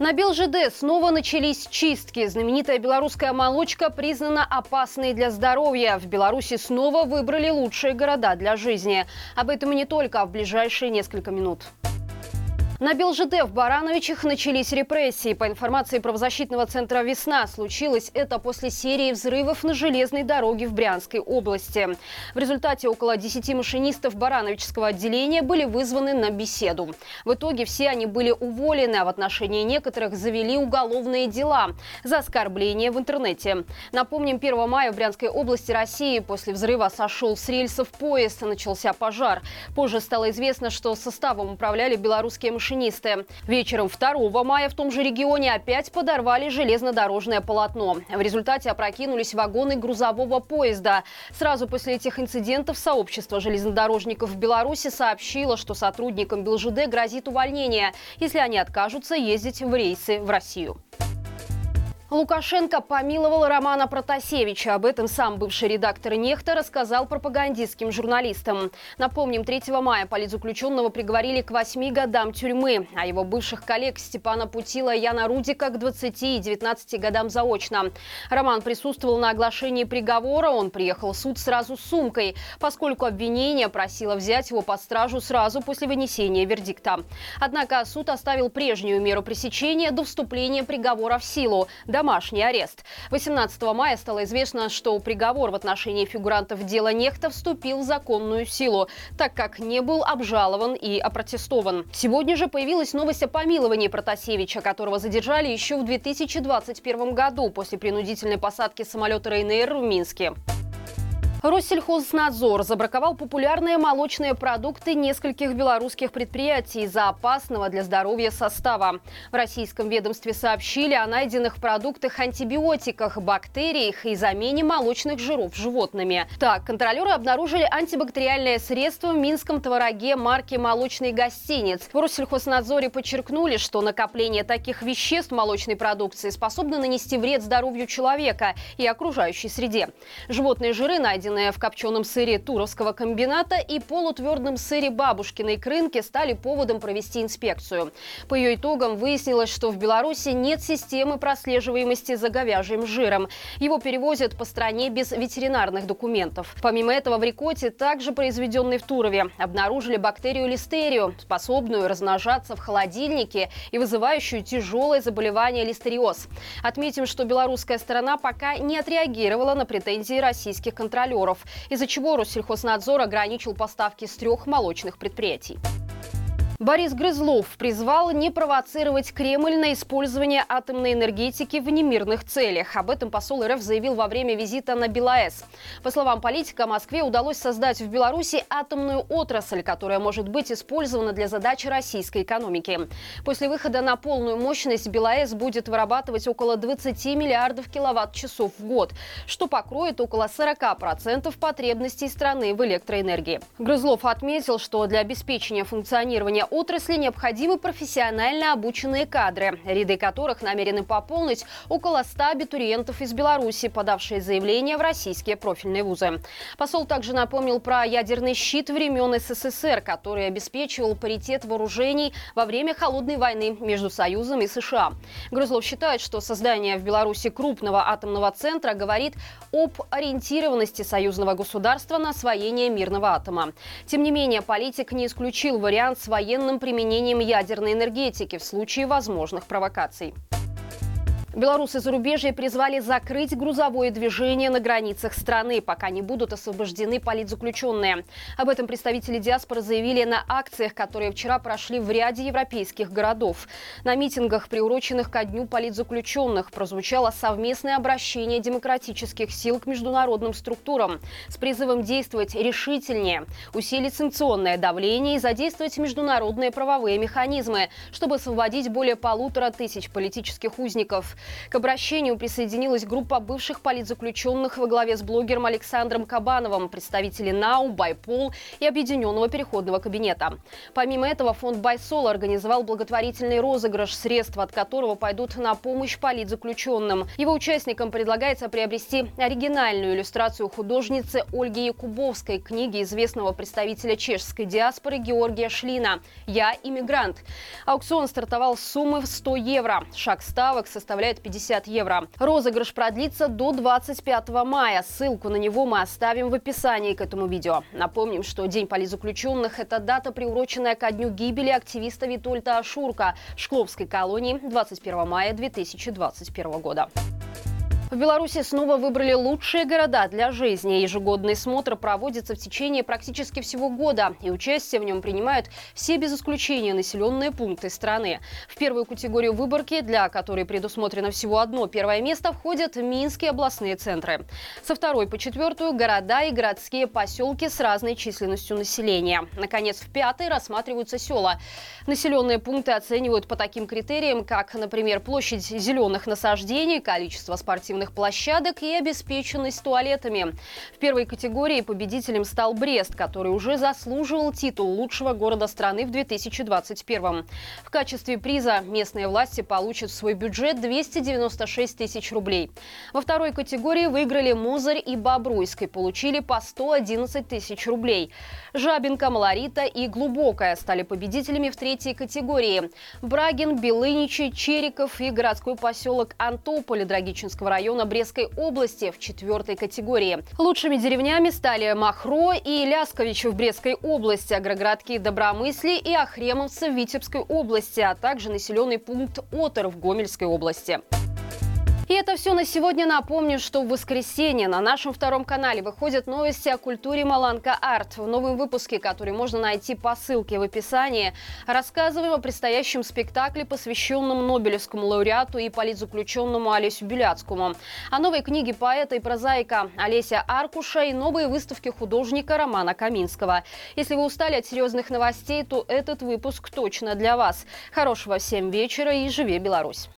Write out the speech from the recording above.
На БелЖД снова начались чистки. Знаменитая белорусская молочка признана опасной для здоровья. В Беларуси снова выбрали лучшие города для жизни. Об этом и не только, в ближайшие несколько минут. На БелЖД в Барановичах начались репрессии. По информации правозащитного центра «Весна», случилось это после серии взрывов на железной дороге в Брянской области. В результате около 10 машинистов Барановичского отделения были вызваны на беседу. В итоге все они были уволены, а в отношении некоторых завели уголовные дела за оскорбление в интернете. Напомним, 1 мая в Брянской области России после взрыва сошел с рельсов поезд и начался пожар. Позже стало известно, что составом управляли белорусские машинисты машинисты. Вечером 2 мая в том же регионе опять подорвали железнодорожное полотно. В результате опрокинулись вагоны грузового поезда. Сразу после этих инцидентов сообщество железнодорожников в Беларуси сообщило, что сотрудникам БелЖД грозит увольнение, если они откажутся ездить в рейсы в Россию. Лукашенко помиловал Романа Протасевича. Об этом сам бывший редактор «Нехта» рассказал пропагандистским журналистам. Напомним, 3 мая политзаключенного приговорили к 8 годам тюрьмы, а его бывших коллег Степана Путила и Яна Рудика к 20 и 19 годам заочно. Роман присутствовал на оглашении приговора. Он приехал в суд сразу с сумкой, поскольку обвинение просило взять его под стражу сразу после вынесения вердикта. Однако суд оставил прежнюю меру пресечения до вступления приговора в силу – домашний арест. 18 мая стало известно, что приговор в отношении фигурантов дела Нехта вступил в законную силу, так как не был обжалован и опротестован. Сегодня же появилась новость о помиловании Протасевича, которого задержали еще в 2021 году после принудительной посадки самолета РНР в Минске. Россельхознадзор забраковал популярные молочные продукты нескольких белорусских предприятий из-за опасного для здоровья состава. В российском ведомстве сообщили о найденных продуктах антибиотиках, бактериях и замене молочных жиров животными. Так, контролеры обнаружили антибактериальное средство в Минском твороге марки «Молочный гостиниц». В Россельхознадзоре подчеркнули, что накопление таких веществ в молочной продукции способно нанести вред здоровью человека и окружающей среде. Животные жиры найдены найденные в копченом сыре Туровского комбината и полутвердом сыре Бабушкиной крынки стали поводом провести инспекцию. По ее итогам выяснилось, что в Беларуси нет системы прослеживаемости за говяжьим жиром. Его перевозят по стране без ветеринарных документов. Помимо этого, в рикоте, также произведенной в Турове, обнаружили бактерию листерию, способную размножаться в холодильнике и вызывающую тяжелое заболевание листериоз. Отметим, что белорусская сторона пока не отреагировала на претензии российских контролеров долларов, из-за чего Россельхознадзор ограничил поставки с трех молочных предприятий. Борис Грызлов призвал не провоцировать Кремль на использование атомной энергетики в немирных целях. Об этом посол РФ заявил во время визита на БелАЭС. По словам политика, Москве удалось создать в Беларуси атомную отрасль, которая может быть использована для задач российской экономики. После выхода на полную мощность БелАЭС будет вырабатывать около 20 миллиардов киловатт-часов в год, что покроет около 40% потребностей страны в электроэнергии. Грызлов отметил, что для обеспечения функционирования отрасли необходимы профессионально обученные кадры, ряды которых намерены пополнить около 100 абитуриентов из Беларуси, подавшие заявление в российские профильные вузы. Посол также напомнил про ядерный щит времен СССР, который обеспечивал паритет вооружений во время холодной войны между Союзом и США. Грызлов считает, что создание в Беларуси крупного атомного центра говорит об ориентированности союзного государства на освоение мирного атома. Тем не менее, политик не исключил вариант с военным военным применением ядерной энергетики в случае возможных провокаций. Белорусы зарубежья призвали закрыть грузовое движение на границах страны, пока не будут освобождены политзаключенные. Об этом представители диаспоры заявили на акциях, которые вчера прошли в ряде европейских городов. На митингах, приуроченных ко дню политзаключенных, прозвучало совместное обращение демократических сил к международным структурам с призывом действовать решительнее, усилить санкционное давление и задействовать международные правовые механизмы, чтобы освободить более полутора тысяч политических узников. К обращению присоединилась группа бывших политзаключенных во главе с блогером Александром Кабановым, представители НАУ, Байпол и Объединенного переходного кабинета. Помимо этого, фонд Байсол организовал благотворительный розыгрыш, средства от которого пойдут на помощь политзаключенным. Его участникам предлагается приобрести оригинальную иллюстрацию художницы Ольги Якубовской, книги известного представителя чешской диаспоры Георгия Шлина «Я иммигрант». Аукцион стартовал с суммы в 100 евро. Шаг ставок составляет 50 евро. Розыгрыш продлится до 25 мая. Ссылку на него мы оставим в описании к этому видео. Напомним, что День политзаключенных – это дата, приуроченная ко дню гибели активиста Витольта Ашурка в Шкловской колонии 21 мая 2021 года. В Беларуси снова выбрали лучшие города для жизни. Ежегодный смотр проводится в течение практически всего года, и участие в нем принимают все без исключения населенные пункты страны. В первую категорию выборки, для которой предусмотрено всего одно первое место, входят Минские областные центры. Со второй по четвертую – города и городские поселки с разной численностью населения. Наконец, в пятой рассматриваются села. Населенные пункты оценивают по таким критериям, как, например, площадь зеленых насаждений, количество спортивных спортивных площадок и обеспеченность туалетами. В первой категории победителем стал Брест, который уже заслуживал титул лучшего города страны в 2021. В качестве приза местные власти получат в свой бюджет 296 тысяч рублей. Во второй категории выиграли Музарь и Бобруйск и получили по 111 тысяч рублей. Жабинка, Малорита и Глубокая стали победителями в третьей категории. Брагин, Белыничи, Чериков и городской поселок Антополь Драгичинского района района Брестской области в четвертой категории. Лучшими деревнями стали Махро и Ляскович в Брестской области, агроградки Добромысли и Охремовцы в Витебской области, а также населенный пункт Отер в Гомельской области. И это все на сегодня. Напомню, что в воскресенье на нашем втором канале выходят новости о культуре Маланка Арт. В новом выпуске, который можно найти по ссылке в описании, рассказываем о предстоящем спектакле, посвященном Нобелевскому лауреату и политзаключенному Олесю Беляцкому, о новой книге поэта и прозаика Олеся Аркуша и новые выставки художника Романа Каминского. Если вы устали от серьезных новостей, то этот выпуск точно для вас. Хорошего всем вечера и живи Беларусь!